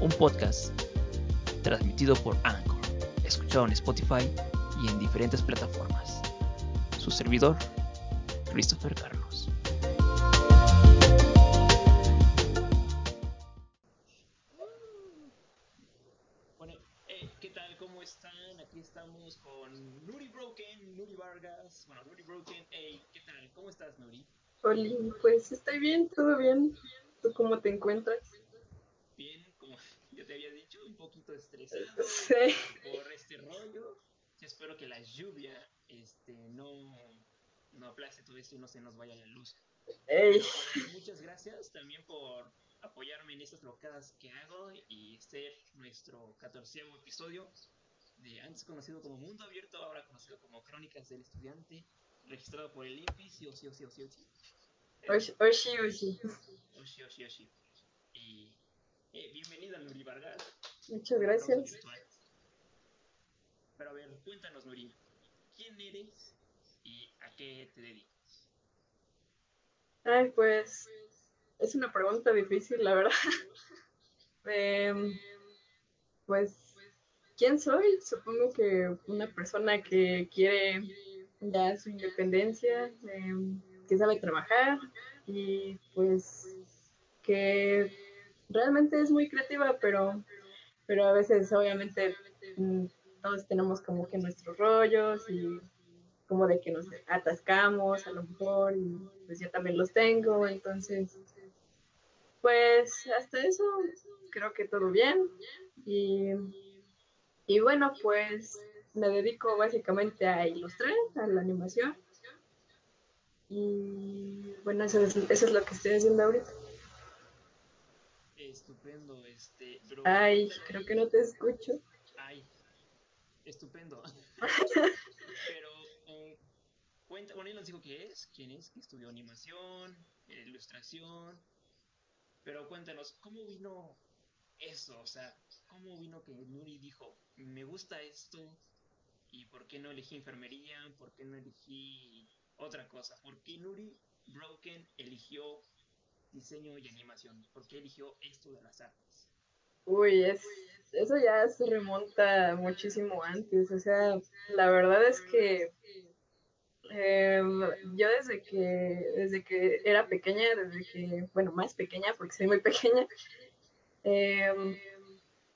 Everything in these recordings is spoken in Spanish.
un podcast transmitido por Anchor, escuchado en Spotify y en diferentes plataformas. Su servidor, Christopher Carlos. Bueno, eh, ¿qué tal? ¿Cómo están? Aquí estamos con Nuri Broken, Nuri Vargas. Bueno, Nuri Broken, hey, ¿qué tal? ¿Cómo estás, Nuri? Hola, pues estoy bien, todo bien. ¿Tú cómo te encuentras? Bien, como ya te había dicho, un poquito estresado Sí. por este rollo. Yo espero que la lluvia este, no, no aplaste todo esto y no se nos vaya la luz. Ey, Pero, pues, muchas gracias también por apoyarme en estas locadas que hago y ser nuestro catorceavo episodio de antes conocido como Mundo Abierto, ahora conocido como Crónicas del Estudiante, registrado por el INPI, sí o sí o sí o sí oshi, oshi, oshi. Oshi, oshi, oshi. Y eh, bienvenida, Nuri Vargas. Muchas gracias. Pero a ver, cuéntanos, Nuri, ¿quién eres y a qué te dedicas? Ay, pues es una pregunta difícil, la verdad. Em, pues, ¿quién soy? Supongo que una persona que quiere ya su independencia, em, que sabe trabajar y pues que realmente es muy creativa, pero, pero a veces obviamente mm, todos tenemos como que nuestros rollos y como de que nos atascamos a lo mejor y pues yo también los tengo, entonces pues hasta eso creo que todo bien y, y bueno pues me dedico básicamente a ilustrar, a la animación y bueno eso es, eso es lo que estoy haciendo ahorita. Estupendo, este, pero... Ay, creo que no te escucho. Ay, estupendo. pero, eh, cuenta, bueno, él nos dijo qué es, quién es, que estudió animación, eh, ilustración, pero cuéntanos, ¿cómo vino eso? O sea, ¿cómo vino que Nuri dijo, me gusta esto, y por qué no elegí enfermería, por qué no elegí otra cosa? ¿Por qué Nuri Broken eligió diseño y animación? ¿Por qué eligió esto de las artes? Uy, es, eso ya se remonta muchísimo antes. O sea, la verdad es que em, yo desde que, desde que era pequeña, desde que, bueno, más pequeña, porque soy muy pequeña, em,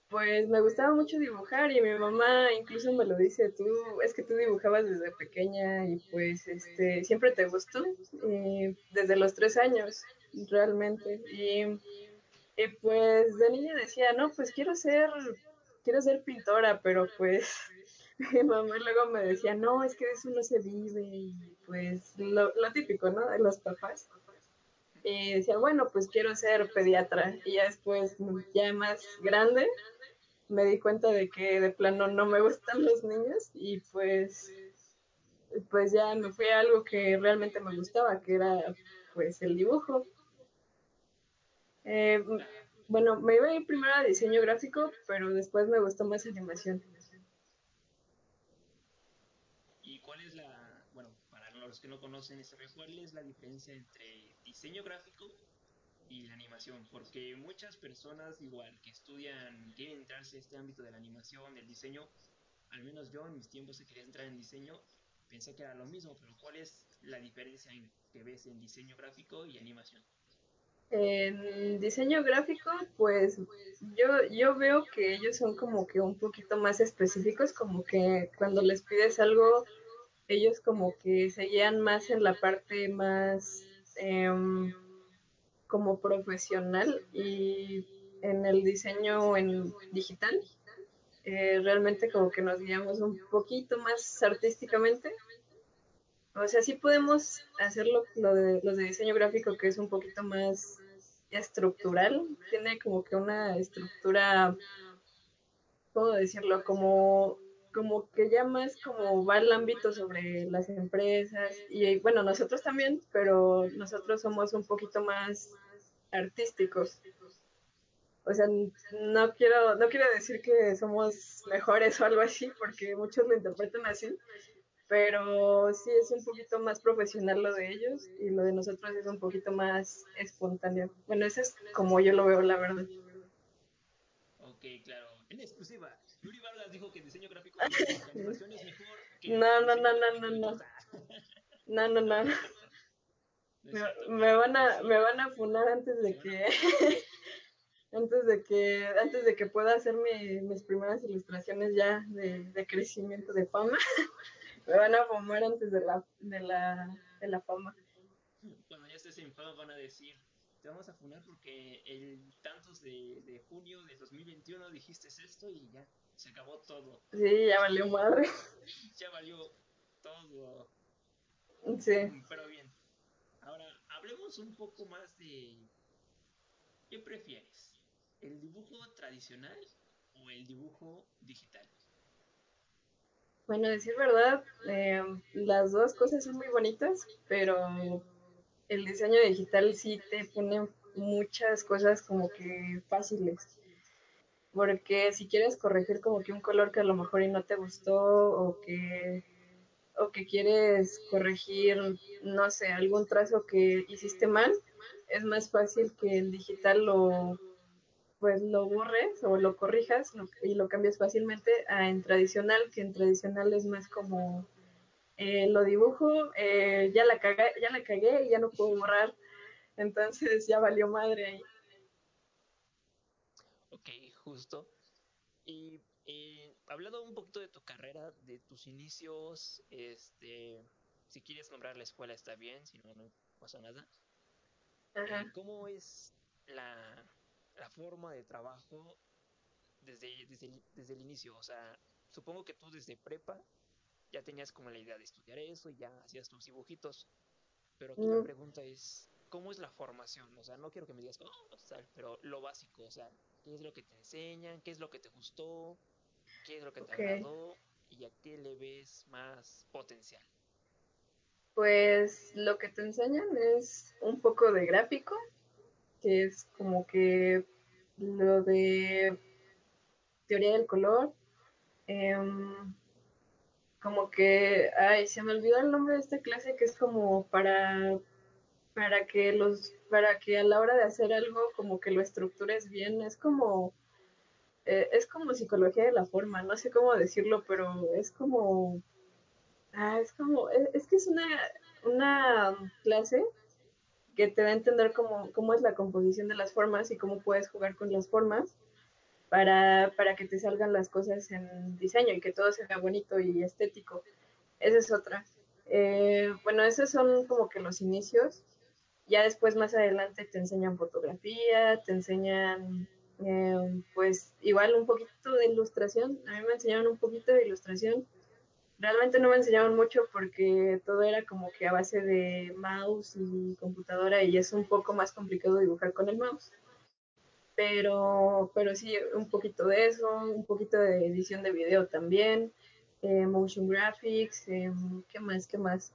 pues me gustaba mucho dibujar y mi mamá incluso me lo dice, tú, es que tú dibujabas desde pequeña y pues este, siempre te gustó, y desde los tres años, realmente. Y pues de niña decía, no, pues quiero ser, quiero ser pintora, pero pues mi mamá luego me decía, no, es que de eso no se vive, y pues lo, lo típico, ¿no? De los papás. Y decía, bueno, pues quiero ser pediatra. Y ya después, ya más grande, me di cuenta de que de plano no me gustan los niños y pues, pues ya me fui a algo que realmente me gustaba, que era pues el dibujo. Eh, bueno, me iba a ir primero a diseño gráfico, pero después me gustó más animación. ¿Y cuál es la, bueno, para los que no conocen cuál es la diferencia entre diseño gráfico y la animación? Porque muchas personas igual que estudian, quieren entrarse a este ámbito de la animación, del diseño, al menos yo en mis tiempos que quería entrar en diseño, pensé que era lo mismo, pero ¿cuál es la diferencia en- que ves en diseño gráfico y animación? En diseño gráfico, pues yo, yo veo que ellos son como que un poquito más específicos, como que cuando les pides algo, ellos como que se guían más en la parte más em, como profesional y en el diseño en digital, eh, realmente como que nos guiamos un poquito más artísticamente. O sea, sí podemos hacerlo lo de, los de diseño gráfico, que es un poquito más estructural, tiene como que una estructura, ¿cómo decirlo? Como, como que ya más como va el ámbito sobre las empresas y bueno, nosotros también, pero nosotros somos un poquito más artísticos. O sea, no quiero, no quiero decir que somos mejores o algo así, porque muchos lo interpretan así, pero sí es un poquito más profesional lo de ellos y lo de nosotros es un poquito más espontáneo. Bueno, eso es como yo lo veo, la verdad. Ok, claro. En exclusiva, Yuri Vargas dijo que diseño gráfico de animación es mejor que... No, no, no, no, no, no. No, no, no. Me, me, van a, me van a funar antes de que... antes de que antes de que pueda hacer mi, mis primeras ilustraciones ya de, de crecimiento de fama me van a fumar antes de la, de la, de la fama. Cuando ya estés en fama van a decir, te vamos a funar porque el tantos de, de junio de 2021 dijiste esto y ya, se acabó todo. Sí, ya valió madre. ya valió todo. Sí. Pero bien, ahora hablemos un poco más de... ¿Qué prefieres? ¿El dibujo tradicional o el dibujo digital? Bueno, decir verdad, eh, las dos cosas son muy bonitas, pero el diseño digital sí te pone muchas cosas como que fáciles. Porque si quieres corregir como que un color que a lo mejor y no te gustó o que o que quieres corregir, no sé, algún trazo que hiciste mal, es más fácil que el digital lo pues lo borres o lo corrijas lo, y lo cambias fácilmente a en tradicional, que en tradicional es más como eh, lo dibujo, eh, ya la cagué, ya la cagué y ya no puedo borrar, entonces ya valió madre ahí. Ok, justo. Y eh, hablando un poquito de tu carrera, de tus inicios, este, si quieres nombrar la escuela está bien, si no, no pasa nada. Eh, ¿Cómo es la, la forma de trabajo desde, desde, el, desde el inicio. O sea, supongo que tú desde prepa ya tenías como la idea de estudiar eso y ya hacías tus dibujitos. Pero aquí mm. la pregunta es, ¿cómo es la formación? O sea, no quiero que me digas, oh, pero lo básico, o sea, ¿qué es lo que te enseñan? ¿Qué es lo que te gustó? ¿Qué es lo que te okay. agradó? ¿Y a qué le ves más potencial? Pues lo que te enseñan es un poco de gráfico, que es como que lo de teoría del color, eh, como que, ay, se me olvidó el nombre de esta clase que es como para, para que los, para que a la hora de hacer algo como que lo estructures bien, es como, eh, es como psicología de la forma, no sé cómo decirlo, pero es como, ah, es como, es, es que es una, una clase que te da a entender cómo, cómo es la composición de las formas y cómo puedes jugar con las formas para, para que te salgan las cosas en diseño y que todo sea bonito y estético. Esa es otra. Eh, bueno, esos son como que los inicios. Ya después, más adelante, te enseñan fotografía, te enseñan, eh, pues, igual un poquito de ilustración. A mí me enseñaron un poquito de ilustración realmente no me enseñaron mucho porque todo era como que a base de mouse y computadora y es un poco más complicado dibujar con el mouse. Pero, pero sí, un poquito de eso, un poquito de edición de video también, eh, motion graphics, eh, ¿qué más? ¿Qué más?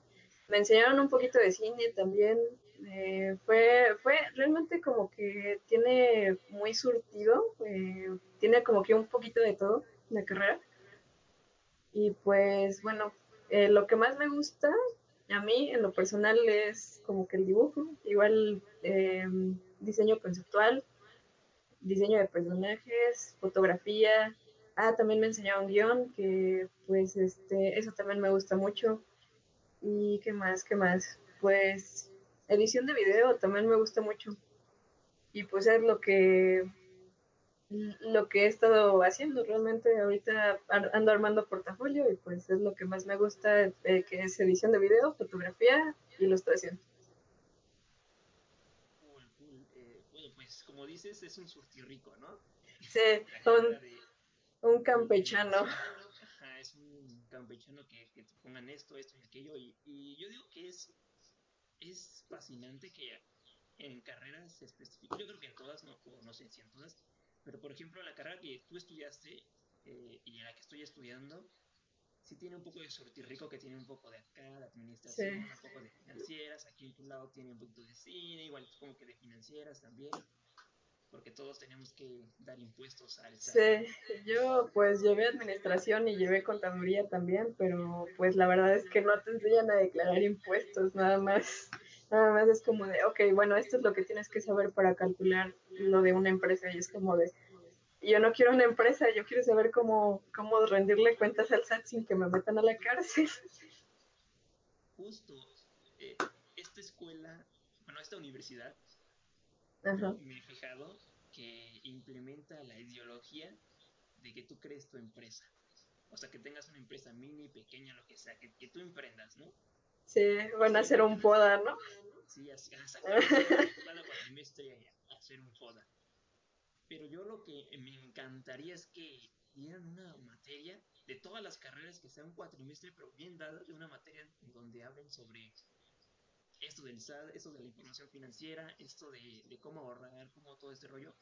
Me enseñaron un poquito de cine también. Eh, fue, fue realmente como que tiene muy surtido, eh, tiene como que un poquito de todo la carrera y pues bueno, eh, lo que más me gusta a mí en lo personal es como que el dibujo, igual eh, diseño conceptual, diseño de personajes, fotografía. Ah, también me enseñaron guion, que pues este, eso también me gusta mucho. ¿Y qué más? ¿Qué más? Pues edición de video también me gusta mucho. Y pues es lo que lo que he estado haciendo realmente ahorita ando armando portafolio y pues es lo que más me gusta eh, que es edición de video, fotografía, ilustración. Cool, cool. Eh, bueno, pues como dices es un surtirrico, ¿no? Sí, un, de, un, campechano. Ajá, es un campechano que, que, te pongan esto, esto y aquello y, y yo digo que es, es fascinante que en carreras específicas, yo creo que en todas, no, no sé si en todas, pero por ejemplo, la carrera que tú estudiaste eh, y en la que estoy estudiando, sí tiene un poco de sortirrico que tiene un poco de acá, de administración, un poco de financieras, aquí en tu lado tiene un poquito de cine, igual como que de financieras también, porque todos tenemos que dar impuestos al Sí, yo pues llevé administración y llevé contaduría también, pero pues la verdad es que no te enseñan a declarar impuestos, nada más. Nada más es como de, ok, bueno, esto es lo que tienes que saber para calcular lo de una empresa y es como de, yo no quiero una empresa, yo quiero saber cómo, cómo rendirle cuentas al SAT sin que me metan a la cárcel. Justo, eh, esta escuela, bueno, esta universidad, me he fijado que implementa la ideología de que tú crees tu empresa. O sea, que tengas una empresa mini, pequeña, lo que sea, que, que tú emprendas, ¿no? Sí, van a hacer un FODA, ¿no? Sí, a, sacar cada cuatrimestre a hacer un FODA. Pero yo lo que me encantaría es que dieran una materia de todas las carreras que sea un cuatrimestre, pero bien dada, de una materia donde hablen sobre esto del SAT, esto de la información financiera, esto de, de cómo ahorrar, cómo todo este rollo.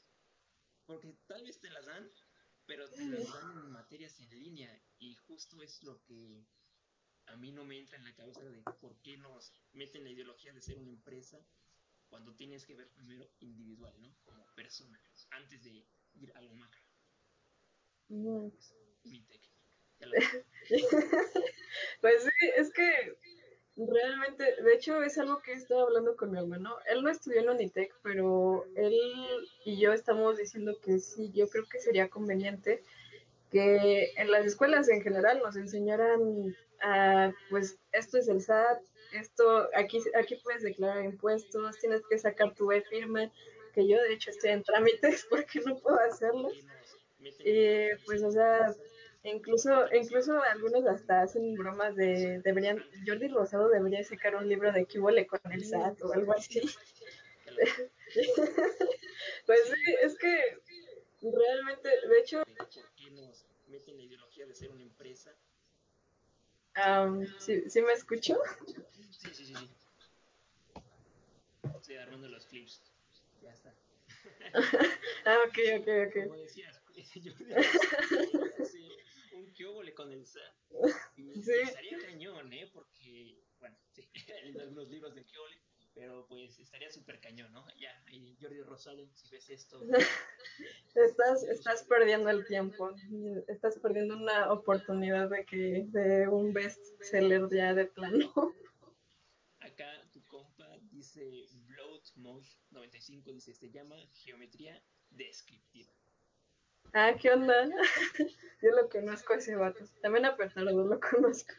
Porque tal vez te las dan, pero te las dan en materias en línea y justo es lo que a mí no me entra en la cabeza de por qué nos meten la ideología de ser una empresa cuando tienes que ver primero individual, ¿no? Como persona, antes de ir a lo macro. Mi pues sí, es que realmente, de hecho es algo que he estado hablando con mi hermano. Él no estudió en Unitec, pero él y yo estamos diciendo que sí, yo creo que sería conveniente que en las escuelas en general nos enseñaran a, pues, esto es el SAT, esto, aquí, aquí puedes declarar impuestos, tienes que sacar tu e-firma, que yo de hecho estoy en trámites porque no puedo hacerlo. Y pues, o sea, incluso, incluso algunos hasta hacen bromas de, deberían, Jordi Rosado debería sacar un libro de qué con el SAT o algo así. pues sí, es que realmente, de hecho... ¿Por qué nos meten la ideología de ser una empresa? Um, ¿sí, ¿Sí me escucho? Sí, sí, sí, sí. Estoy armando los clips. Ya está. ah, ok, ok, ok. Como decías, yo sí, un kiobole con el SAT. Sí. estaría cañón, ¿eh? Porque, bueno, sí, hay algunos libros de kiobole, pero pues estaría súper cañón, ¿no? Ya, y Jordi Rosado, si ves esto. estás, estás perdiendo el tiempo. Estás perdiendo una oportunidad de que de un bestseller ya de plano. Acá tu compa dice Bloodmosh 95 dice se llama geometría descriptiva. Ah, ¿qué onda? Yo lo conozco a ese vato. También a Petardo lo conozco.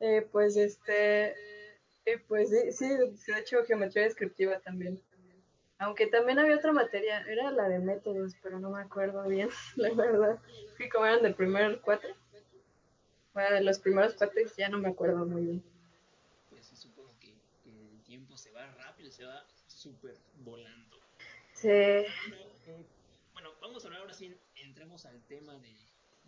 Eh, pues este eh, pues sí, sí, de hecho geometría descriptiva también. Aunque también había otra materia, era la de métodos, pero no me acuerdo bien, la verdad. Que como eran del primer cuatro. Bueno, de los primeros cuatro ya no me acuerdo muy bien. Pues sí, supongo que, que el tiempo se va rápido, se va súper volando. Sí. Eh, bueno, vamos a hablar ahora sí, entremos al tema de,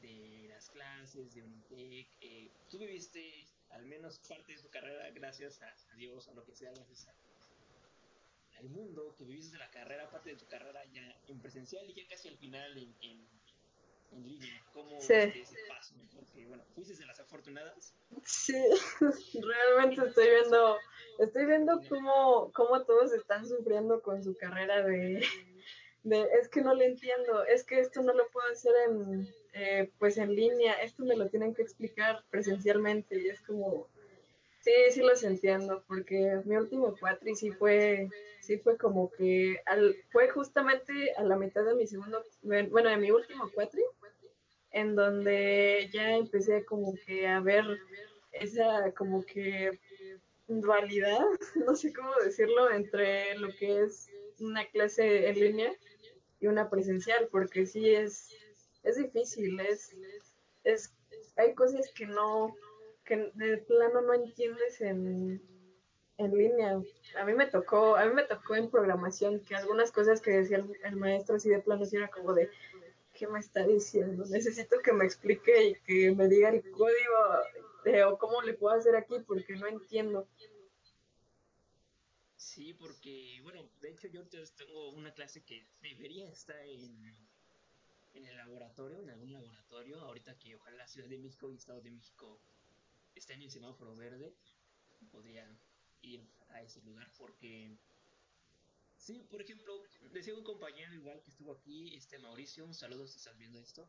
de las clases, de Unitec. Eh, tú viviste al menos parte de tu carrera gracias a, a Dios, a lo que sea, gracias a, al mundo, que viviste la carrera, parte de tu carrera ya en presencial y ya casi al final en, en, en línea. ¿Cómo Sí. ese paso? Porque, bueno, fuiste de las afortunadas. Sí, realmente estoy viendo, estoy viendo cómo, cómo todos están sufriendo con su carrera de, de, es que no le entiendo, es que esto no lo puedo hacer en, eh, pues en línea, esto me lo tienen que explicar presencialmente y es como, sí, sí los entiendo, porque mi último cuatri sí fue, sí fue como que, al, fue justamente a la mitad de mi segundo, bueno, de mi último cuatri, en donde ya empecé como que a ver esa como que dualidad, no sé cómo decirlo, entre lo que es una clase en línea y una presencial, porque sí es, es difícil, es, es, hay cosas que no, que de plano no entiendes en, en línea. A mí me tocó, a mí me tocó en programación que algunas cosas que decía el, maestro así de plano sí era como de, ¿qué me está diciendo? Necesito que me explique y que me diga el código de, o cómo le puedo hacer aquí porque no entiendo. Sí, porque, bueno, de hecho yo tengo una clase que debería estar en, en el laboratorio, en algún laboratorio, ahorita que ojalá Ciudad de México y Estado de México estén en semáforo verde, podría ir a ese lugar porque sí, por ejemplo, decía un compañero igual que estuvo aquí, este Mauricio, un saludo si estás viendo esto,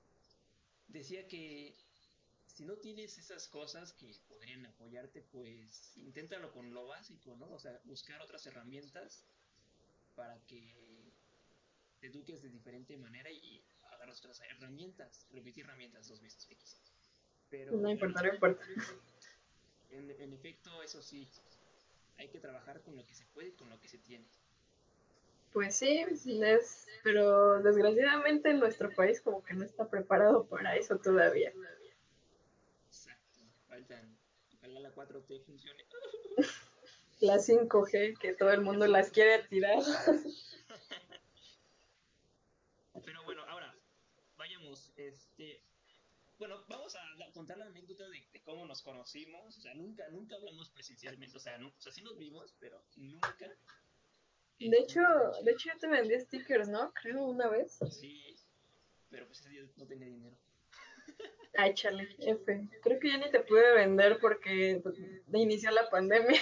decía que si no tienes esas cosas que podrían apoyarte, pues inténtalo con lo básico, ¿no? O sea, buscar otras herramientas para que te eduques de diferente manera y agarras otras herramientas. Repetí herramientas dos veces, X. Pero, no importa, no importa. En, en efecto, eso sí, hay que trabajar con lo que se puede y con lo que se tiene. Pues sí, es, pero desgraciadamente nuestro país como que no está preparado para eso todavía. Exacto, faltan, ojalá la 4T funcione. La 5G, que todo el mundo las quiere tirar. Pero bueno, ahora, vayamos, este, bueno, vamos a contar la anécdota de, cómo nos conocimos. O sea, nunca, nunca hablamos presencialmente. O sea, no, o sea, sí nos vimos, pero nunca. De hecho, de hecho yo te vendí stickers, ¿no? Creo una vez. Sí, pero pues ese día no tenía dinero. Ay, chale, F. Creo que ya ni te pude vender porque pues, inició la pandemia.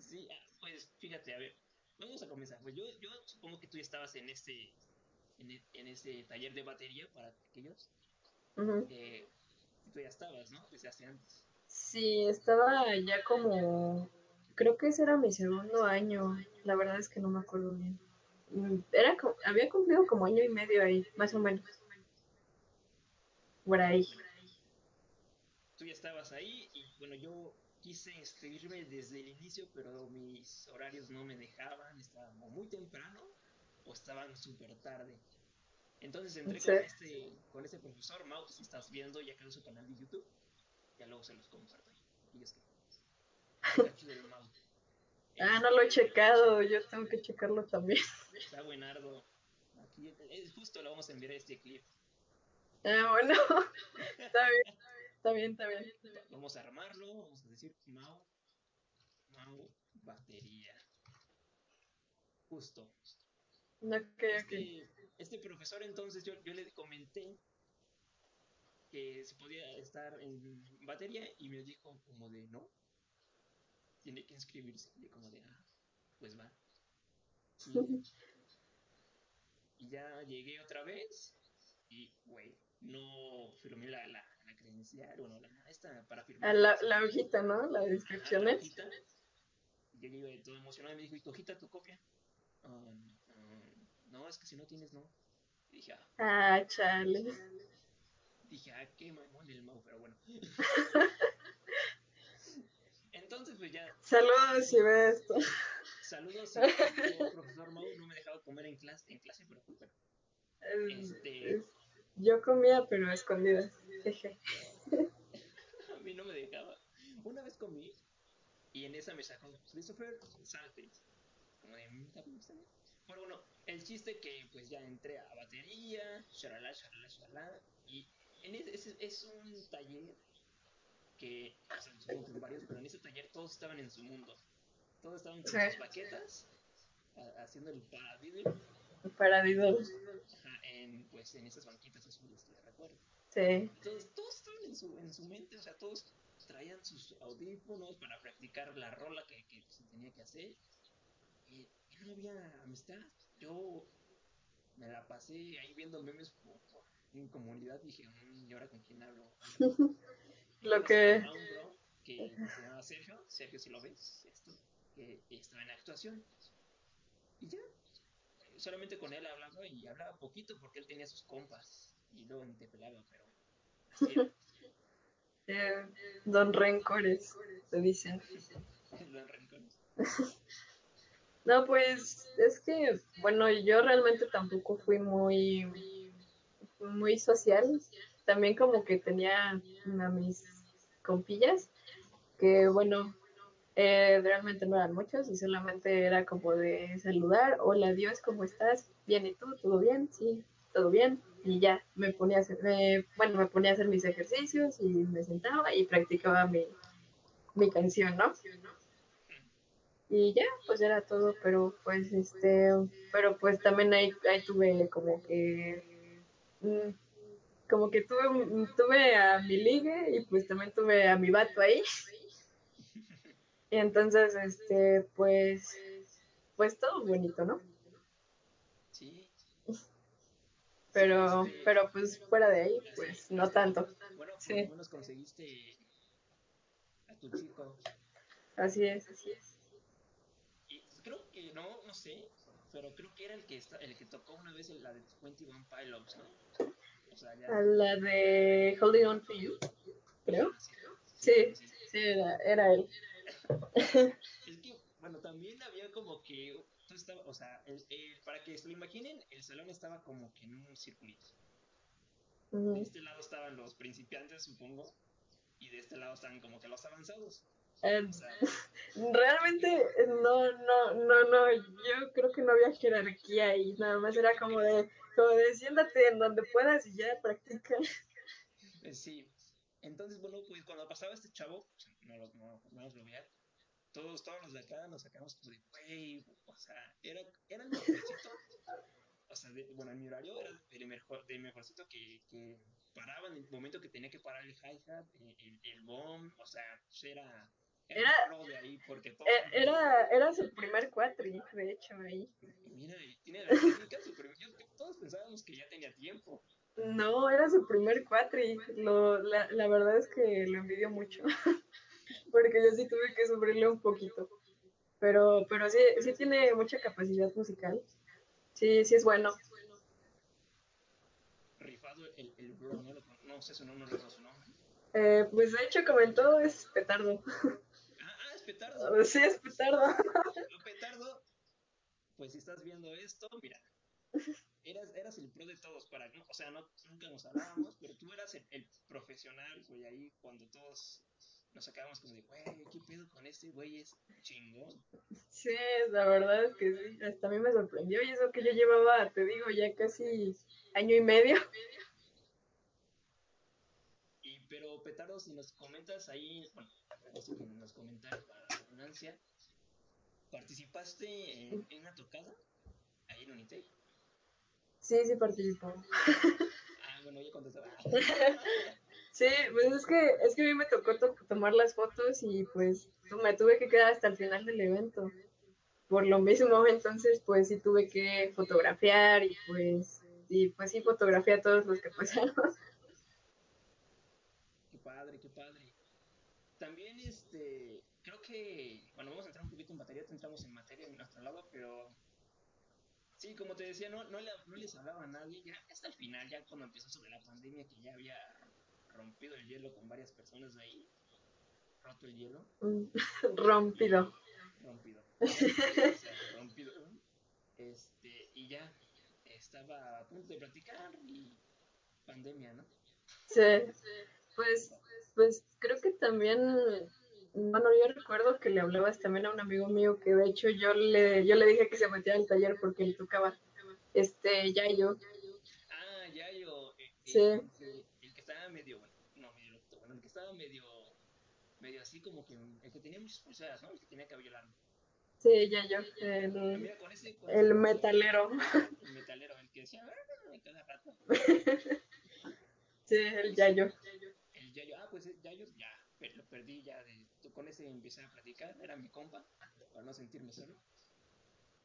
Sí, ah, pues fíjate, a ver, vamos a comenzar. Pues yo, yo supongo que tú ya estabas en este, en, en este taller de batería para aquellos eh, tú ya estabas, ¿no? Desde hace antes. Sí, estaba ya como, creo que ese era mi segundo año, la verdad es que no me acuerdo bien. Mm, era, había cumplido como año y medio ahí, más o menos. Por ahí. Tú ya estabas ahí y bueno, yo quise inscribirme desde el inicio, pero mis horarios no me dejaban, estaba muy temprano estaban súper tarde. Entonces entré con, este, con este profesor, Mau, si estás viendo, ya creó su canal de YouTube. Ya luego se los comparto. Y es que. Ah, no lo he checado, yo tengo que checarlo también. Está buenardo. Aquí es justo lo vamos a enviar este clip. Ah, bueno. está bien. Está bien, está bien. Vamos a armarlo, vamos a decir Mau. Mau batería. Justo. Este, este profesor entonces yo, yo le comenté que se podía estar en batería y me dijo como de no, tiene que inscribirse. Y como de, ah, pues va. Y, ya llegué otra vez y, güey, no firmé la, la, la credencial, bueno, la, esta para firmar. La, la hojita, ¿no? La descripción. La hojita. Yo llegué todo emocionado y me dijo, ¿y tu hojita, tu copia? Ah, no, es que si no tienes, no. dije, ah. Ah, chale. Dije, ah, qué mamón el Mau, pero bueno. Entonces, pues ya. Saludos si ve esto. Saludos profesor Mau no me dejaba comer en clase, en clase pero bueno. Este... Yo comía, pero escondidas. a mí no me dejaba. Una vez comí y en esa me sacó Christopher, salte. Como de, mm, ¿está bien? Bueno, el chiste que pues ya entré a batería, shalala, shalala, shalala, y en ese, es un taller que, o sea, supongo que varios, pero en ese taller todos estaban en su mundo. Todos estaban con sus baquetas, haciendo el paradiddle. El paradiddle. Ajá, en, pues en esas banquitas azules, te recuerdo. Sí. Entonces, todos estaban en su, en su mente, o sea, todos traían sus audífonos para practicar la rola que, que se tenía que hacer. Y no había amistad. Yo me la pasé ahí viendo memes en comunidad. Dije, mm, ¿y ahora con quién hablo? lo que. Bro que se llama Sergio, Sergio, si lo ves, esto, que estaba en actuación. Y ya, solamente con él hablaba y hablaba poquito porque él tenía sus compas y luego ni te pelaba, pero. Eh, don Rencores, te dicen. don Rencores. No, pues es que, bueno, yo realmente tampoco fui muy, muy social. También como que tenía a mis compillas, que bueno, eh, realmente no eran muchos y solamente era como de saludar, hola adiós, ¿cómo estás? Bien, ¿y tú? ¿Todo bien? Sí, todo bien. Y ya, me ponía a hacer, bueno, me ponía a hacer mis ejercicios y me sentaba y practicaba mi, mi canción, ¿no? Y ya, pues era todo, pero pues este, pero pues también ahí, ahí tuve como que, mm, como que tuve, tuve a mi ligue y pues también tuve a mi vato ahí. Y entonces, este, pues, pues todo bonito, ¿no? Sí. Pero, este, pero pues fuera de ahí, pues así, no tanto. Bueno, por lo Sí, menos conseguiste a tu chico. así es. Y creo que, no, no sé, pero creo que era el que está, el que tocó una vez la de 21 Pilots, ¿no? O sea, ya. A la de Holding On To You, creo. Ah, sí, sí, era, era él. Es que, bueno, también había como que estaba, o sea, el, el- para que se lo imaginen, el salón estaba como que en un circulito. De este lado estaban los principiantes, supongo, y de este lado estaban como que los avanzados. Sea, realmente no, no, no, no, yo creo que no había jerarquía ahí, nada más era como de, como de siéntate en donde puedas y ya practica. eh, sí. Entonces, bueno, pues cuando pasaba este chavo, pues, no, lo- no, no nos lo todos, todos los de acá nos sacamos como de, güey, o sea, era, era el mejorcito, o sea, de- bueno, en mi horario era el mejor, del mejorcito que, que paraba en el momento que tenía que parar el hi-hat, el, el, el bomb, o sea, pues era, era de ahí, porque todos e- era, era su primer cuatri, de hecho, ahí. Y mira, y tiene la técnica super. Yo, todos pensábamos que ya tenía tiempo. No, era su primer cuatri. Lo, la, la verdad es que lo envidio mucho, porque yo sí tuve que sufrirle un poquito. Pero, pero sí, sí tiene mucha capacidad musical. Sí, sí es bueno. Rifado el, el bro, no, lo, no sé su nombre, no su nombre. Eh, pues de hecho comentó es petardo. Ah, ah, es Petardo. Sí, es petardo. Lo Petardo, pues si estás viendo esto, mira, eras, eras el pro de todos para o sea, no, nunca nos hablábamos, pero tú eras el, el profesional, güey, ahí cuando todos nos sacábamos como de, güey, ¿qué pedo con este güey? Es chingón. Sí, la verdad es que sí. Hasta a mí me sorprendió. Y eso que yo llevaba, te digo, ya casi año y medio. Y, pero Petardo, si nos comentas ahí, bueno, así que nos comentaron para la redundancia, ¿participaste en, en una tocada ahí en Unitec? Sí, sí participó. Ah, bueno, ya contestaba. Sí, pues es que, es que a mí me tocó to- tomar las fotos y pues me tuve que quedar hasta el final del evento. Por lo mismo, entonces pues sí tuve que fotografiar y pues, y pues sí fotografié a todos los que pasaron. qué padre, qué padre. También, este, creo que, bueno, vamos a entrar un poquito en materia, entramos en materia en nuestro lado, pero sí, como te decía, no, no, le, no les hablaba a nadie, ya hasta el final, ya cuando empezó sobre la pandemia, que ya había rompido el hielo con varias personas ahí, roto el hielo, Rompido. rompido, rompido, rompido, este, y ya estaba a punto de platicar y pandemia, ¿no? Sí, pues, pues creo que también, bueno, yo recuerdo que le hablabas también a un amigo mío que de hecho yo le, yo le dije que se metiera al taller porque le tocaba, este, Yayo, Ah, ya yo, eh, sí, el, el que, el que estaba medio, bueno, no medio loquito, bueno, el que estaba medio, medio así como que, el que tenía muchas pulseras, ¿no? El que tenía cabello largo. sí, Yayo, Ah, el, mira, con ese, con el metalero, el metalero, el que decía, "Ah", cada rato. sí, el Yayo. El Yayo, ah, pues Yayo, ya, pe- lo perdí ya, de, con ese empecé a platicar, era mi compa, para no sentirme solo.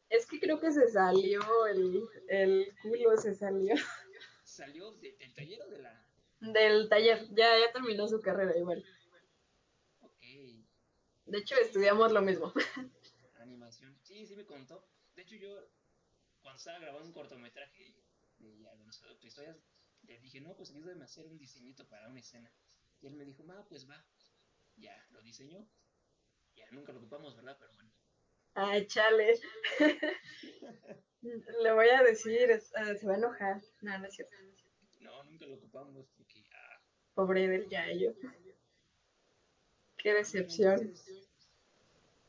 Es que creo que se salió el, el culo, se salió Salió de- del taller o de la, del taller, ya, ya terminó su carrera igual. ok, De hecho, estudiamos lo mismo. animación, sí, sí me contó. De hecho, yo cuando estaba grabando un cortometraje de ya, de historias, le dije, no, pues ayúdame a hacer un diseñito para una escena. Y él me dijo, va, pues va. Ya, lo diseñó. Ya, nunca lo ocupamos, ¿verdad? Pero bueno. Ay, chale. Le voy a decir, eh, se va a enojar. No, no es cierto. No, nunca lo ocupamos porque, ah, Pobre del Yayo. Qué decepción.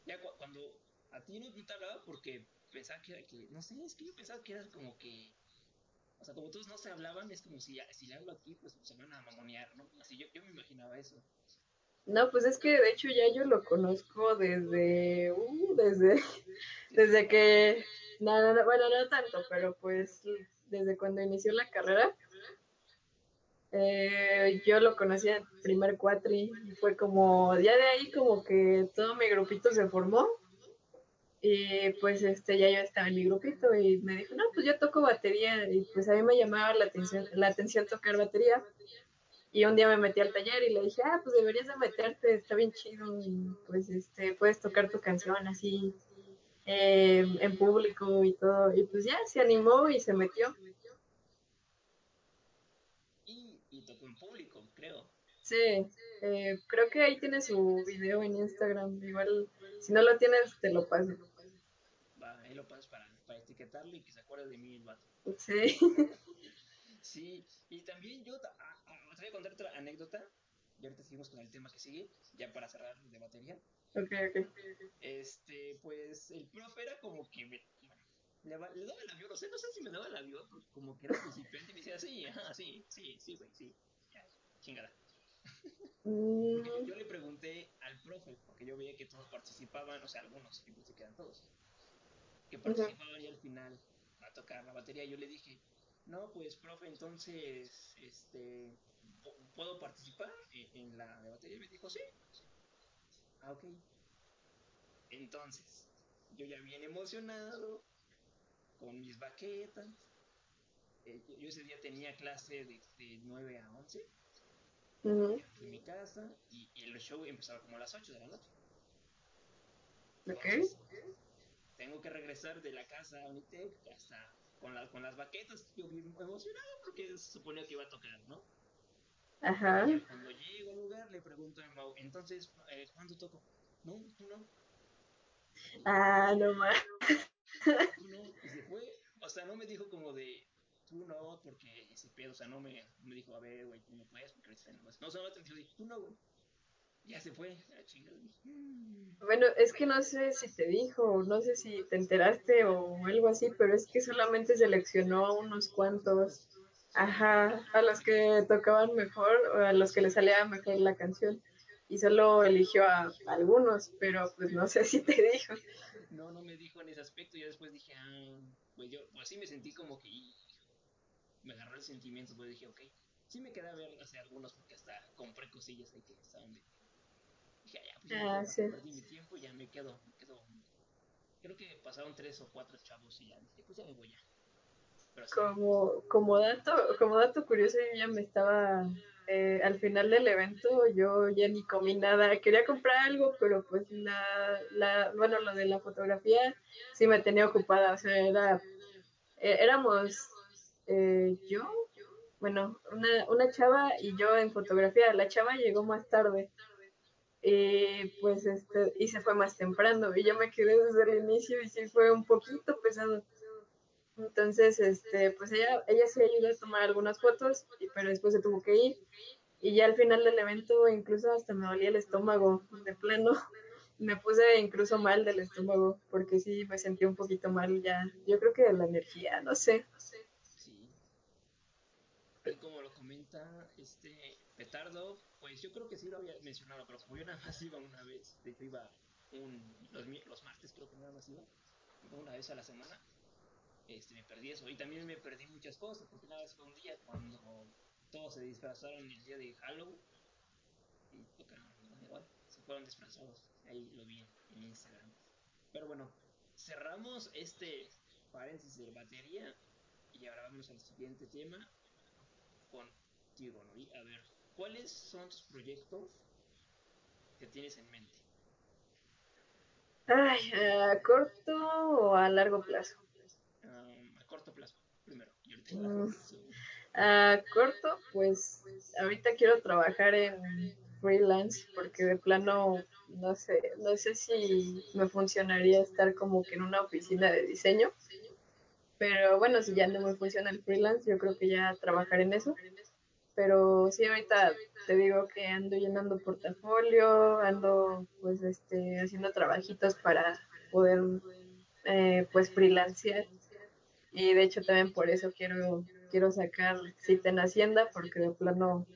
ya cu- cuando a ti no te hablaba porque pensaba que era que, no sé, es que yo pensaba que era como que, o sea, como todos no se hablaban, es como si, si le hablo aquí, pues se van a mamonear, ¿no? Así yo, yo me imaginaba eso. No, pues es que de hecho ya yo lo conozco desde, uh, desde, desde que, no, no, no, bueno, no tanto, pero pues desde cuando inició la carrera, eh, yo lo conocí en primer cuatri y fue como, ya de ahí como que todo mi grupito se formó y pues este ya yo estaba en mi grupito y me dijo, no, pues yo toco batería y pues a mí me llamaba la atención, la atención tocar batería y un día me metí al taller y le dije, ah, pues deberías de meterte, está bien chido y pues este puedes tocar tu canción así eh, en público y todo y pues ya se animó y se metió. Y, y tocó en público, creo. Sí, eh, creo que ahí tiene su video en Instagram. Igual, si no lo tienes, te lo paso. Ahí lo pasas para, para etiquetarlo y que se acuerde de mí el vato. Sí. Sí, y también yo ah, ah, te voy a contar otra anécdota. Y ahorita seguimos con el tema que sigue, ya para cerrar de batería. Ok, ok. Este, pues el profe era como que me, le, daba el avión, o sea, no sé si me daba el avión, porque como que era principiante y me decía, sí, ajá, sí, sí, sí, güey, sí, ya, chingada. Yo, Mm, yo le pregunté al profe, porque yo veía que todos participaban, o sea, algunos, yo pensé que eran todos, que ujú. participaban y al final a tocar la batería. Yo le dije, no, pues, profe, entonces, este, ¿pu- ¿puedo participar en, en la de batería? Y me dijo, sí, ah, ok. Entonces, yo ya bien emocionado, con mis baquetas. eh, yo ese día tenía clase de, de 9 a 11. Ujú, Ya me fui a mi casa y, y el show empezaba como a las 8 de la noche. Entonces, tengo que regresar de la casa a Unitec hasta con, la, con las baquetas. Yo emocionado porque se suponía que iba a tocar, ¿no? Ajá. Y cuando llego al lugar le pregunto a Mau, entonces, eh, ¿cuándo toco? No, tú no. Ah, no más. tú no. Y se fue. O sea, no me dijo como de, tú no, porque ese pedo, o sea, no me, no me dijo, a ver, güey, tú no puedes, porque ahorita no, no, solamente me dijo, tú no, güey. Ya se fue. Bueno, es que no sé si te dijo, no sé si te enteraste o algo así, pero es que solamente seleccionó a unos cuantos. Ajá, a los que tocaban mejor o a los que les salía mejor la canción. Y solo eligió a algunos, pero pues no sé si te dijo. No, no me dijo en ese aspecto. Ya después dije, ah, pues yo, pues sí me sentí como que, me agarró el sentimiento, pues dije, ok. Sí me quedé a ver hace algunos porque hasta compré cosillas ahí que estaban de... Dije, ya, pues Ah, modo, ¿para qué sí. perdí mi tiempo? Ya me quedo, me quedo... Creo que pasaron tres o cuatro chavos y ya dije, pues ya me voy ya. Pero sí, Como, como dato, como dato curioso, yo ya me estaba, eh, al final del evento, yo ya ni comí nada. Quería comprar algo, pero pues la, la, bueno, lo de la fotografía sí me tenía ocupada. O sea, era, eh, éramos eh, yo, bueno, una, una chava y yo en fotografía. La chava llegó más tarde. Y pues este, y se fue más temprano. Y yo me quedé desde el inicio y sí fue un poquito pesado. Entonces, este, pues ella, ella sí ayudó a tomar algunas fotos, pero después se tuvo que ir. Y ya al final del evento incluso hasta me dolía el estómago, de plano. Me puse incluso mal del estómago, porque sí me sentí un poquito mal ya. Yo creo que de la energía, no sé. sí. Como lo comenta este Petardo, pues yo creo que sí lo había mencionado, pero como yo nada más iba una vez, de hecho iba un, los, los martes creo que nada más iba, una vez a la semana, este, me perdí eso. Y también me perdí muchas cosas, porque nada más fue un día cuando todos se disfrazaron el día de Halloween y tocaron igual, se fueron disfrazados. Ahí lo vi en, en Instagram. Pero bueno, cerramos este paréntesis de batería y ahora vamos al siguiente tema contigo, ¿no? Y a ver, ¿cuáles son tus proyectos que tienes en mente? Ay, ¿a corto o a largo plazo? Um, a corto plazo, primero, y ahorita Mm, a corto, pues ahorita quiero trabajar en freelance porque de plano no sé, no sé si me funcionaría estar como que en una oficina de diseño, pero bueno, si ya no me funciona el freelance, yo creo que ya trabajar en eso. Pero sí, ahorita te digo que ando llenando portafolio, ando pues este haciendo trabajitos para poder eh, pues freelancear y de hecho también por eso quiero quiero sacar cita en Hacienda porque de plano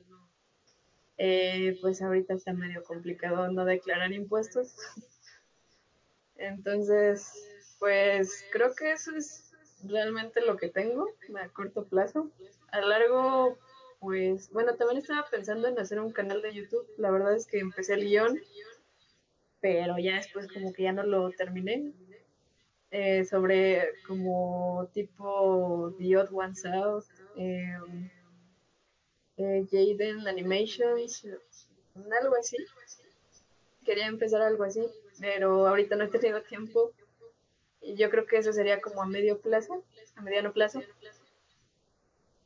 eh, pues ahorita está medio complicado no declarar impuestos. Entonces, pues creo que eso es realmente lo que tengo a corto plazo. A largo, pues bueno, también estaba pensando en hacer un canal de YouTube. La verdad es que empecé el guion, pero ya después como que ya no lo terminé. Eh, sobre como tipo The Odd Ones Out, eh, eh, Jaden Animations, algo así. Quería empezar algo así, pero ahorita no he tenido tiempo. Y yo creo que eso sería como a medio plazo, a mediano plazo.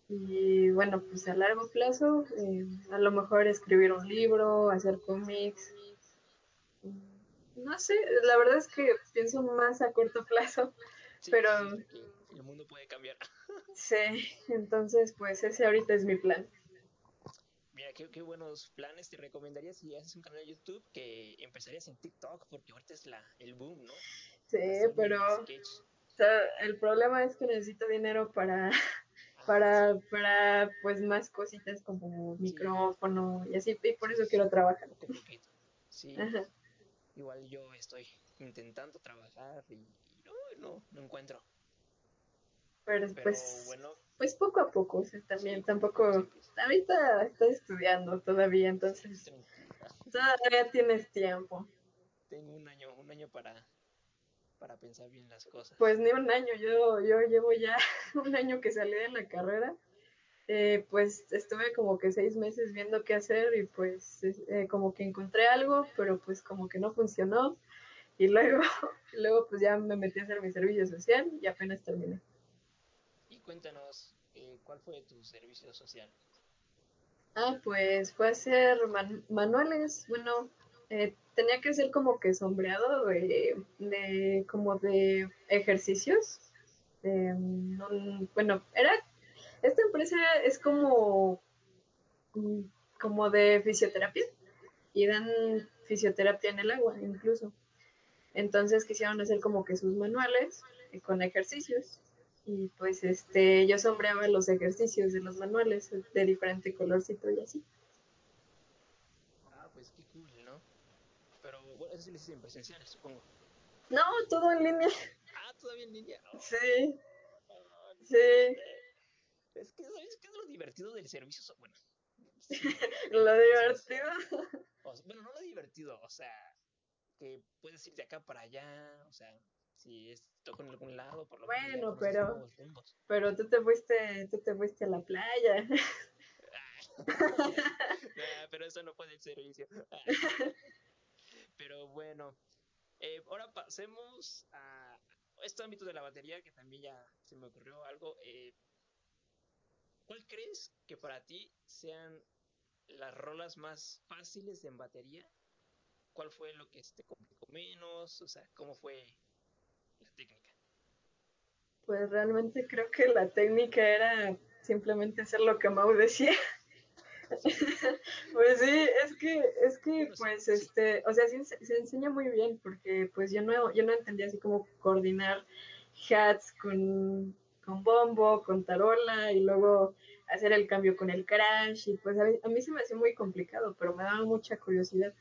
Y bueno, pues a largo plazo, eh, a lo mejor escribir un libro, hacer cómics. No sé, la verdad es que pienso más a corto plazo, Sí, pero sí, el mundo puede cambiar. sí, entonces pues ese ahorita es mi plan. Mira, qué, qué buenos planes. Te recomendaría si haces un canal de YouTube que empezarías en TikTok, porque ahorita es la, el boom, ¿no? Sí, Hacer pero sketch. o sea, el problema es que necesito dinero para, para, para pues más cositas como micrófono y así, y por eso quiero trabajar. Sí, Ajá. igual yo estoy intentando trabajar y, no, no, no encuentro. Pero Pero pues, bueno, pues poco a poco, o sea, sí, también tampoco, empieza. ahorita estoy estudiando todavía, entonces todavía tienes tiempo. Tengo un año, un año para, para pensar bien las cosas. Pues ni un año, yo, yo llevo ya un año que salí de la carrera, eh, pues estuve como que seis meses viendo qué hacer y pues es- eh, como que encontré algo, pero pues como que no funcionó y luego, luego pues ya me metí a hacer mi servicio social y apenas terminé. Y cuéntanos, eh, ¿cuál fue tu servicio social? Ah, pues fue hacer man- manuales, bueno, tenía que hacer como que sombreado de, de como de ejercicios. de, mm, bueno, era, esta empresa es como, mm, como de fisioterapia y dan fisioterapia en el agua incluso. Entonces quisieron hacer como que sus manuales con ejercicios y pues este yo sombreaba los ejercicios de los manuales de diferente colorcito y así. Ah, pues qué cool, ¿no? Sí lo hiciste en presencial, supongo. No, todo en línea. Ah, todavía en línea. Oh, Sí, oh, no sí. Es que, ¿sabes qué es lo divertido del servicio? Bueno, sí, Lo divertido. O sea, bueno, no lo divertido, o sea, que puedes ir de acá para allá, o sea, si es toco en algún lado, por lo menos Bueno, pero, pero tú te fuiste, tú te fuiste a la playa. Ah, pero eso no fue del servicio. Ah, pero bueno, eh, ahora pasemos a este ámbito de la batería que también ya se me ocurrió algo. Eh, ¿Cuál crees que para ti sean las rolas más fáciles en batería? ¿Cuál fue lo que te complicó menos? O sea, ¿cómo fue la técnica? Pues realmente creo que la técnica era simplemente hacer lo que Mau decía. Pues sí, es que, es que, pues, este, o sea, sí se, se enseña muy bien, porque, pues, yo no, yo no entendía así como coordinar hats con, con bombo, con tarola, y luego hacer el cambio con el crash, y pues a mí, a mí se me hacía muy complicado, pero me daba mucha curiosidad.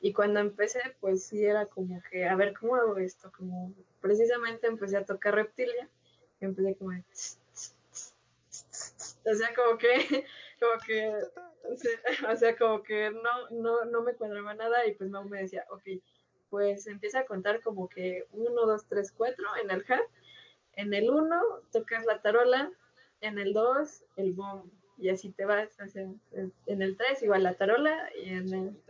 Y cuando empecé, pues sí era como que, a ver, ¿cómo hago esto? Como, precisamente empecé a tocar reptilia, y empecé como, de tss, tss. o sea, como que, como que o sea, como que no, no, no me cuadraba nada y pues Mau me decía, ok, pues empieza a contar como que uno, dos, tres, cuatro en el hat, en el uno tocas la tarola, en el dos el bomb y así te vas, o sea, en el tres igual la tarola y en el...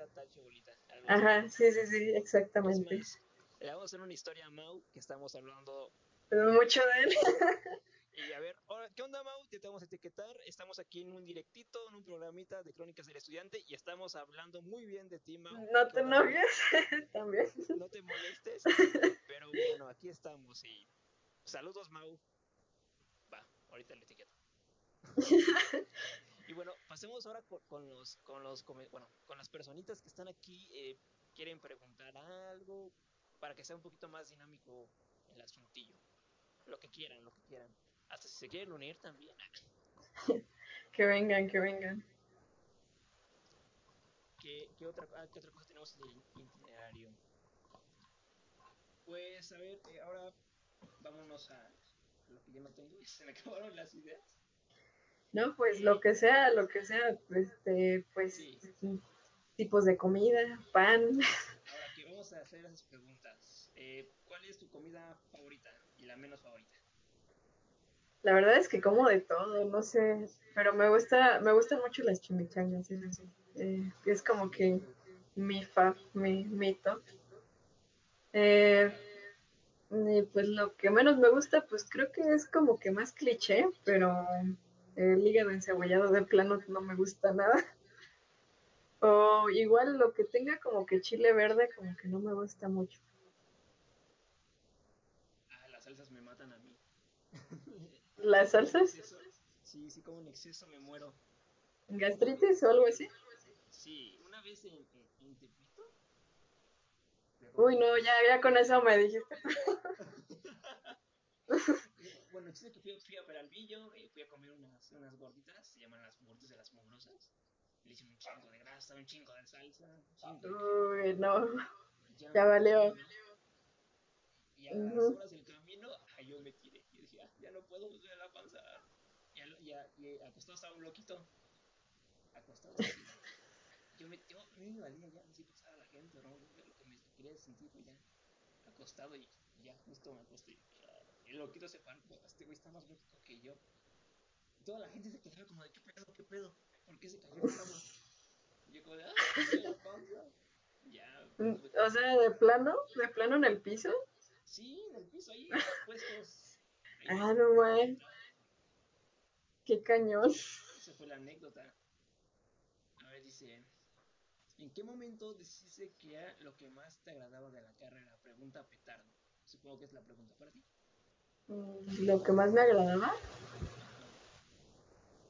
Ajá, sí, sí, sí, exactamente. más, le vamos a hacer una historia a Mau que estamos hablando. Pero mucho de él. Y a ver, ahora, ¿qué onda, Mau? Te vamos a etiquetar. Estamos aquí en un directito, en un programita de Crónicas del Estudiante y estamos hablando muy bien de ti, Mau. No ¿Qué te enojes también. No te molestes. Pero bueno, aquí estamos y saludos, Mau. Va, ahorita le etiqueto. Y bueno, pasemos ahora con, con los, con los, come- bueno, con las personitas que están aquí. eh, quieren preguntar algo para que sea un poquito más dinámico el asuntillo. Lo que quieran, lo que quieran. Hasta si se quieren unir también. Que vengan, que vengan. ¿qué, qué, otra, ah, ¿qué otra cosa tenemos en el itinerario? Pues, a ver, eh, ahora vámonos a lo que yo no tengo. Se me acabaron las ideas. No, pues lo que sea, lo que sea, este, pues Sí. tipos de comida, pan. Ahora que vamos a hacer esas preguntas. Eh, ¿Cuál es tu comida favorita y la menos favorita? La verdad es que como de todo, no sé, pero me gusta, me gustan mucho las chimichangas. Eh, es como que mi fa, mi, mi top. Eh, pues lo que menos me gusta, pues creo que es como que más cliché, pero el hígado encebollado de plano no me gusta nada. O igual lo que tenga como que chile verde, como que no me gusta mucho. Ah, las salsas me matan a mí. ¿Las salsas? Sí, sí, como en exceso me muero. ¿Gastritis o algo así? Sí, una vez en, en, en Tepito. Uy, no, ya, ya con eso me dijiste. bueno, chiste que fui, fui a Peralvillo, eh, fui a comer unas, unas gorditas, se llaman las gorditas de las mugrosas. Le hice un chingo de grasa, un chingo de salsa, chingo. Uy, no, Ya, ya valió. Y a las horas del camino, ah, yo me tiré. Y dije, ah, ya no puedo, me duele la panza. Y, al- y a- y acostado estaba un loquito. Acostado así. Yo me, yo, a me valía ya, si pasaba la gente, ¿no? Yo lo que me quería sentir fue ya acostado y, ya justo me acosté. Y el loquito se paró, este güey está más loquito que yo. Y toda la gente se quedaba como de, ¿qué pedo, qué pedo? ¿Por qué se cayó el chavo? Y yo como de, ah, la panza. Ya, Mm, tuve O sea, de plano, de plano en el piso. Sí, en el piso, ahí expuestos. Ah, no man, qué cañón. Esa fue la anécdota. A ver, dice, ¿en qué momento decidiste que era lo que más te agradaba de la carrera? Pregunta petardo. Supongo que es la pregunta para ti. Mm, Lo que más me agradaba.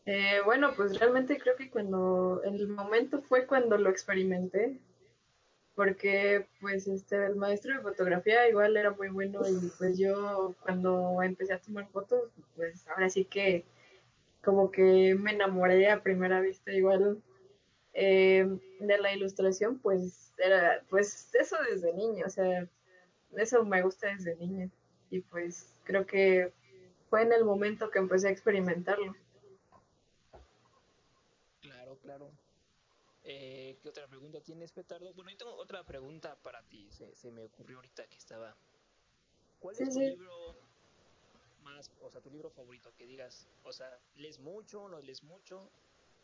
Eh, bueno, pues realmente creo que cuando, en el momento fue cuando lo experimenté, porque pues este, el maestro de fotografía igual era muy bueno y pues yo cuando empecé a tomar fotos, pues ahora sí que como que me enamoré a primera vista igual eh, de la ilustración, pues era pues eso desde niño, o sea, eso me gusta desde niña y pues creo que fue en el momento que empecé a experimentarlo. Claro, claro. Eh, ¿Qué otra pregunta tienes, petardo? Bueno, yo tengo otra pregunta para ti. Se, se me ocurrió ahorita que estaba. ¿Cuál es tu sí. libro más, o sea, tu libro favorito? Que digas, o sea, ¿lees mucho, no lees mucho?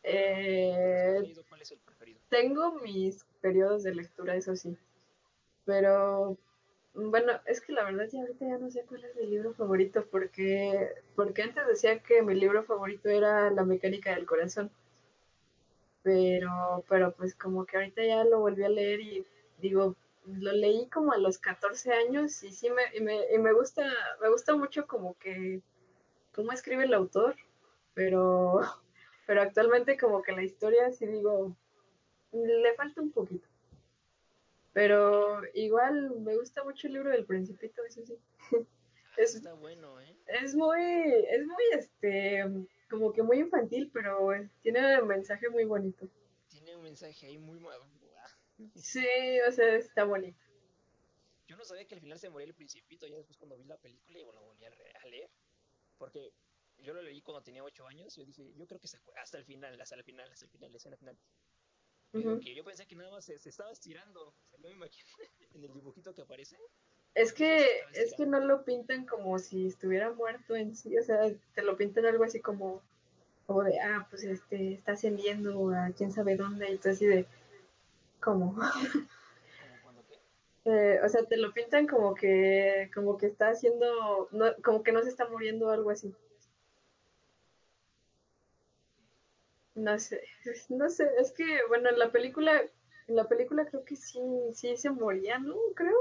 Eh, ¿cuál es el preferido? tengo mis periodos de lectura, eso sí, pero bueno, es que la verdad ya ahorita ya no sé cuál es mi libro favorito porque porque antes decía que mi libro favorito era La mecánica del corazón, pero pero pues como que ahorita ya lo volví a leer y digo, lo leí como a los 14 años y sí me y me, y me gusta me gusta mucho como que cómo escribe el autor, pero pero actualmente como que la historia sí digo, le falta un poquito. Pero igual me gusta mucho el libro del Principito, eso sí. Es, está bueno, ¿eh? es muy, es muy, este, como que muy infantil, pero tiene un mensaje muy bonito. Tiene un mensaje ahí muy Sí, o sea, está bonito. Yo no sabía que al final se moría el principito, ya después cuando vi la película y lo volví a, leer, porque yo lo leí cuando tenía 8 años, yo dije, yo creo que se hasta el final, hasta el final, hasta el final, la escena final. Que yo pensé que nada más se, se estaba estirando, o sea, yo me imagino en el dibujito que aparece, Es que, es que no lo pintan como si estuviera muerto en sí, o sea, te lo pintan algo así como, como de, ah, pues este, está ascendiendo a quién sabe dónde, y tú así de, ¿cómo? Eh, o sea, te lo pintan como que, como que está haciendo, no, como que no se está muriendo o algo así. No sé, no sé, es que, bueno, en la película, en la película creo que sí, sí se moría, ¿no? Creo.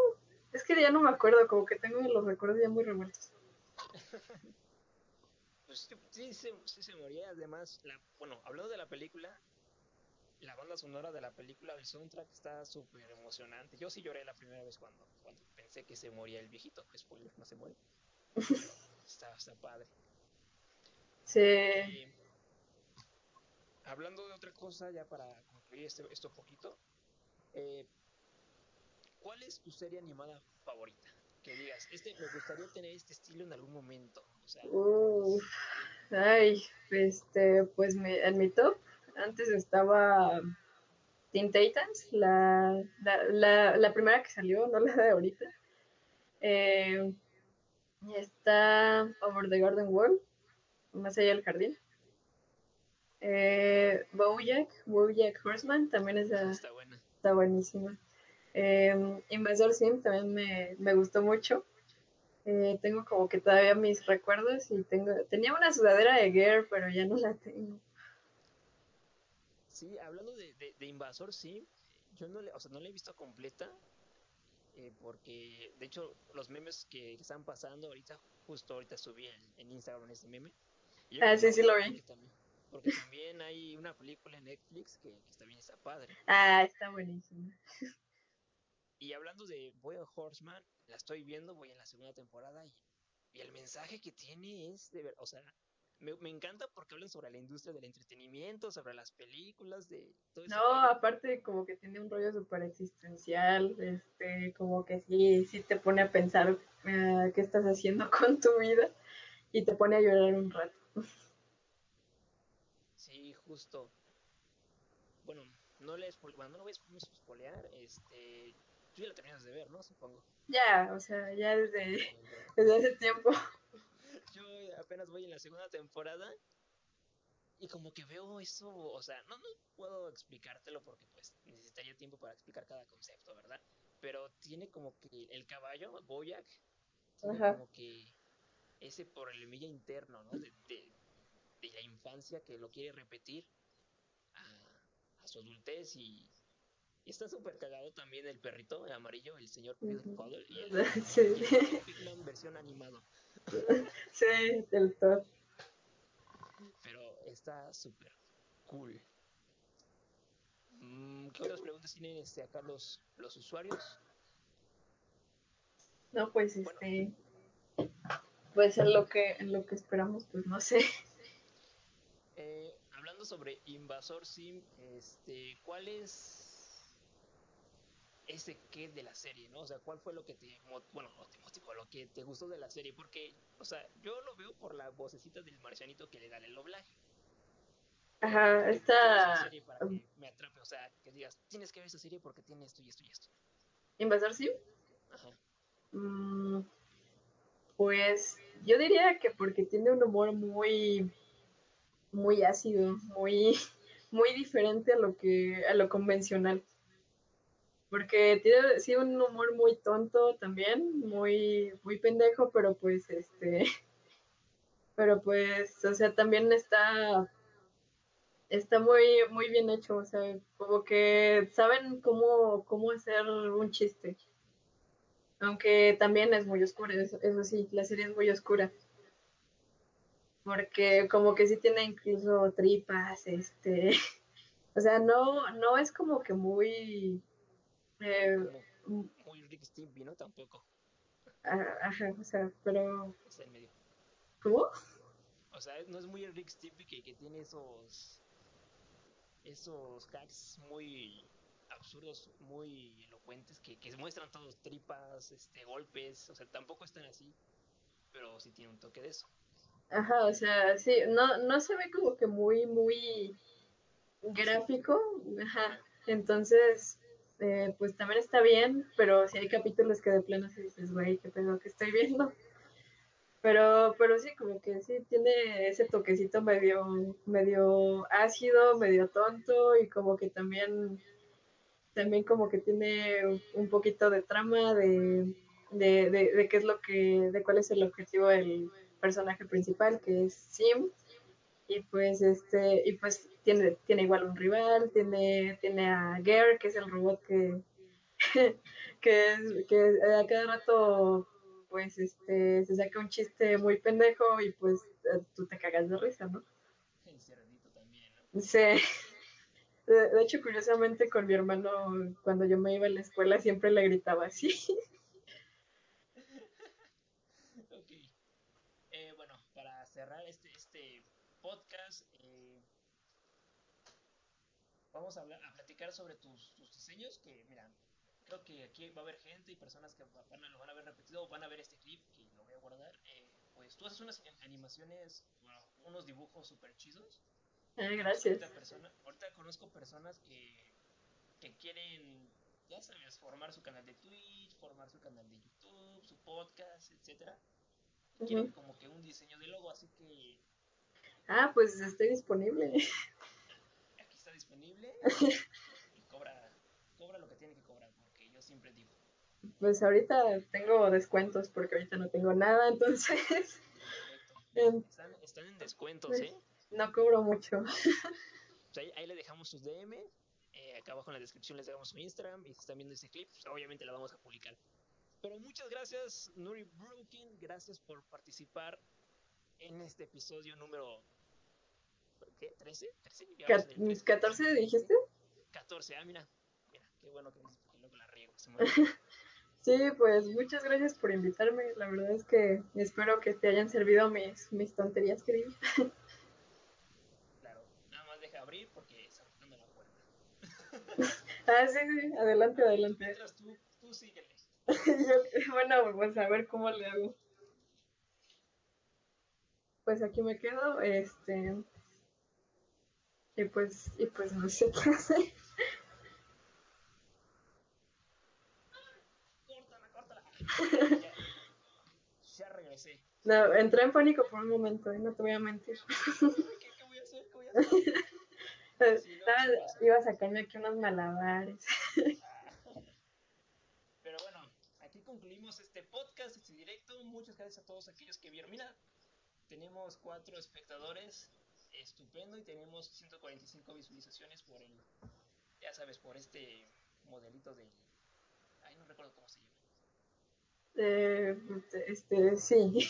Es que ya no me acuerdo, como que tengo los recuerdos ya muy revueltos. Pues sí, sí, se, sí se moría, además, la, bueno, hablando de la película, la banda sonora de la película, el soundtrack está súper emocionante. Yo sí lloré la primera vez cuando, cuando pensé que se moría el viejito, spoiler, no se muere. Está, está padre. Sí, Y hablando de otra cosa, ya para construir este, esto poquito. Eh, ¿Cuál es tu serie animada favorita? Que digas, este me gustaría tener este estilo en algún momento. O sea, ay, este, pues mi- en mi top antes estaba Teen Titans, la, la, la, la primera que salió, no la de ahorita. Eh, está Over the Garden Wall, más allá del jardín. Eh, Bojack, Bojack Horseman, también esa está buena. está buenísima. Eh, Invasor Sim también me, me gustó mucho. Eh, tengo como que todavía mis recuerdos y tengo tenía una sudadera de Gear, pero ya no la tengo. Sí, hablando de, de, de Invasor, sí. Yo no le, o sea, no la he visto completa. eh, porque, de hecho, los memes que, que están pasando ahorita, justo ahorita subí en, en Instagram ese meme. Ah, sí, sí lo vi. Porque también, porque también hay una película en Netflix que, que está bien, está padre. Ah, está buenísima. Y hablando de Boy Horseman, la estoy viendo, voy en la segunda temporada y, y el mensaje que tiene es de ver, o sea, me, me encanta porque hablan sobre la industria del entretenimiento, sobre las películas, de todo ese No, aparte como que tiene un rollo súper existencial, este, como que sí, sí te pone a pensar eh, qué estás haciendo con tu vida y te pone a llorar un rato. Sí, justo. Bueno, no le spoil- bueno, no lo voy a spoilear, este, tú ya la terminas de ver, ¿no? Supongo. Ya, o sea, ya desde, desde hace tiempo. Yo apenas voy en la segunda temporada y como que veo eso, o sea, no, no puedo explicártelo porque pues necesitaría tiempo para explicar cada concepto, ¿verdad? Pero tiene como que el caballo, Boyac, tiene Ajá. como que ese problemilla interno, ¿no? De, de, de la infancia que lo quiere repetir a, a su adultez y, y está súper cagado también el perrito el amarillo, el señor. Powell y el, Sí, y el versión animado. sí, del todo. Pero está súper cool. Mm, ¿Qué otras preguntas tienen este, acá los, los usuarios? No, pues Bueno. este, pues en lo que, en lo que esperamos, pues no sé. Eh, hablando sobre Invasor Sim, este, ¿cuál es ese qué de la serie, no? O sea, ¿cuál fue lo que te, bueno, no te motivó, lo que te gustó de la serie? Porque, o sea, yo lo veo por la vocecita del marcianito que le da el doblaje. Ajá, ¿qué tiene esa esta serie para que me atrape? O sea, que digas, tienes que ver esa serie porque tiene esto y esto y esto. Invasor Sim, Ajá. mm, pues yo diría que porque tiene un humor muy, muy ácido, muy, muy diferente a lo que, a lo convencional. Porque tiene sí un humor muy tonto también, muy, muy pendejo, pero pues este, pero pues, o sea, también está, está muy, muy bien hecho, o sea, como que saben cómo, cómo hacer un chiste. Aunque también es muy oscura, eso, eso sí, la serie es muy oscura. Porque como que sí tiene incluso tripas, este, o sea, no, no es como que muy, eh, Como muy Rick Stimpy, ¿no? Tampoco. a- ajá, o sea, pero, medio. ¿cómo? O sea, no es muy Rick Stimpy que, que tiene esos esos hacks muy absurdos, muy elocuentes, que, que muestran todos tripas, este, golpes, o sea, tampoco están así, pero sí tiene un toque de eso. Ajá, o sea, sí, no, no se ve como que muy, muy gráfico, ajá, entonces, eh, pues también está bien, pero sí hay capítulos que de plano sí dices, güey, qué pedo que estoy viendo. Pero, pero sí, como que sí tiene ese toquecito medio, medio ácido, medio tonto y como que también, también como que tiene un poquito de trama de, de, de, de qué es lo que, de cuál es el objetivo del personaje principal, que es Sim. Y pues este, y pues tiene, tiene igual un rival, tiene, tiene a Gare, que es el robot que, que, es- que a cada rato pues este se saca un chiste muy pendejo y pues tú te cagas de risa, ¿no? El cerdito también, ¿no? Sí. De, de hecho, curiosamente con mi hermano, cuando yo me iba a la escuela, siempre le gritaba así. ok. Eh, bueno, para cerrar este, este podcast, eh, vamos a, hablar, a platicar sobre tus, tus diseños, que mira, creo que aquí va a haber gente y personas que van a, lo van a ver repetido van a ver este clip, que lo voy a guardar. Eh, pues tú haces unas animaciones, unos dibujos súper chidos. Eh, gracias. Ahorita, ahorita, conozco personas que, que quieren, ya sabes, formar su canal de Twitch, formar su canal de YouTube, su podcast, etcétera. Quieren como que un diseño de logo, así que... Ah, pues estoy disponible. Y cobra, cobra lo que tiene que cobrar, porque yo siempre digo, pues ahorita tengo descuentos porque ahorita no tengo nada, entonces... Están, están en descuentos, ¿eh? No cobro mucho. Pues ahí, le dejamos sus DM. Eh, acá abajo en la descripción les dejamos su Instagram. Y si están viendo este clip, pues obviamente la vamos a publicar. Pero muchas gracias, Nuri Broken. Gracias por participar en este episodio número. ¿Qué? ¿13? ¿13? ¿14 dijiste? 14, ah, mira. Mira, qué bueno que luego la riego. Se Sí, pues muchas gracias por invitarme. La verdad es que espero que te hayan servido mis, mis tonterías que dije. Claro, nada más deja abrir porque está buscando la puerta. ah, sí, sí, adelante, adelante. Mientras tú, tú síguele. bueno, pues a ver cómo le hago. Pues aquí me quedo, este. Y pues, y pues no sé qué hacer. ya, regresé. No, entré en pánico por un momento, ¿eh? no te voy a mentir. ¿Qué, voy a hacer? ¿Qué voy a hacer? iba a sacarme aquí unos malabares. Pero bueno, aquí concluimos este podcast, este directo. Muchas gracias a todos aquellos que vieron. Mira, tenemos cuatro espectadores, estupendo, y tenemos 145 visualizaciones por el, ya sabes, por este modelito del... Ay, no recuerdo cómo se llama. Eh, este, sí.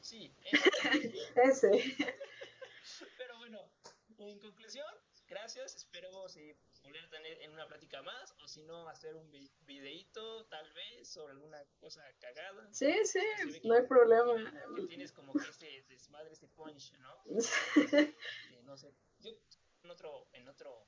Sí, ese. Pero bueno, en conclusión, gracias. Esperemos eh, volver a tener en una plática más, o si no, hacer un videíto tal vez sobre alguna cosa cagada. Sí, sí, no hay problema. Que tienes como que ese desmadre, ese punch, ¿no? no sé. Yo en otro, en otro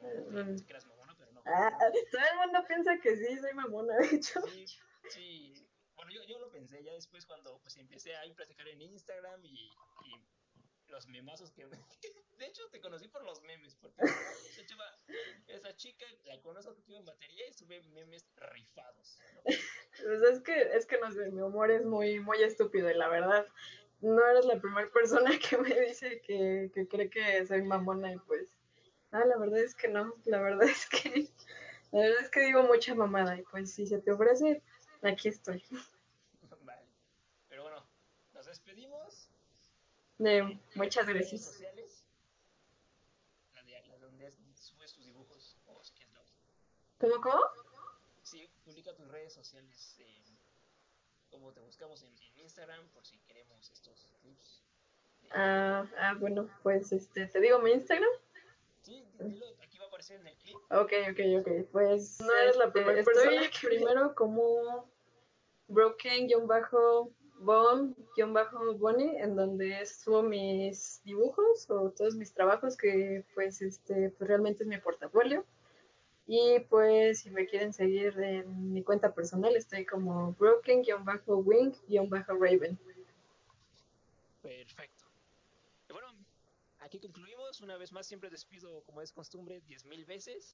no creas mamona, pero no. Ah, todo el mundo piensa que sí, soy mamona, de hecho. Sí, sí. Bueno, yo, yo lo pensé ya después cuando pues empecé a platicar en Instagram y, y los memazos que... de hecho, te conocí por los memes, porque esa chica, esa chica la conozco que en batería y sube memes rifados. Pues es que, es que no sé, mi humor es muy, muy estúpido y la verdad, no eres la primera persona que me dice que, que cree que soy mamona y pues Ah, la verdad es que no, la verdad es que, la verdad es que digo mucha mamada y pues si se te ofrece, aquí estoy. Vale, pero bueno, nos despedimos. De, muchas gracias. Sociales, la de, la donde subes tus dibujos o si quieres la ¿Cómo, cómo? Sí, publica tus redes sociales, eh, como te buscamos en, en, Instagram por si queremos estos clips. Ah, ah, bueno, pues este, te digo mi Instagram. Sí, dilo, aquí va a aparecer en el clip. Ok, ok, ok. Pues no eres la primera este, persona que primero como broken-bone-bonnie, en donde subo mis dibujos o todos mis trabajos que pues este pues realmente es mi portafolio. Y pues si me quieren seguir en mi cuenta personal estoy como broken-wing-raven. Perfecto. Bueno, aquí concluimos. Una vez más, siempre despido, como es costumbre, 10.000 veces.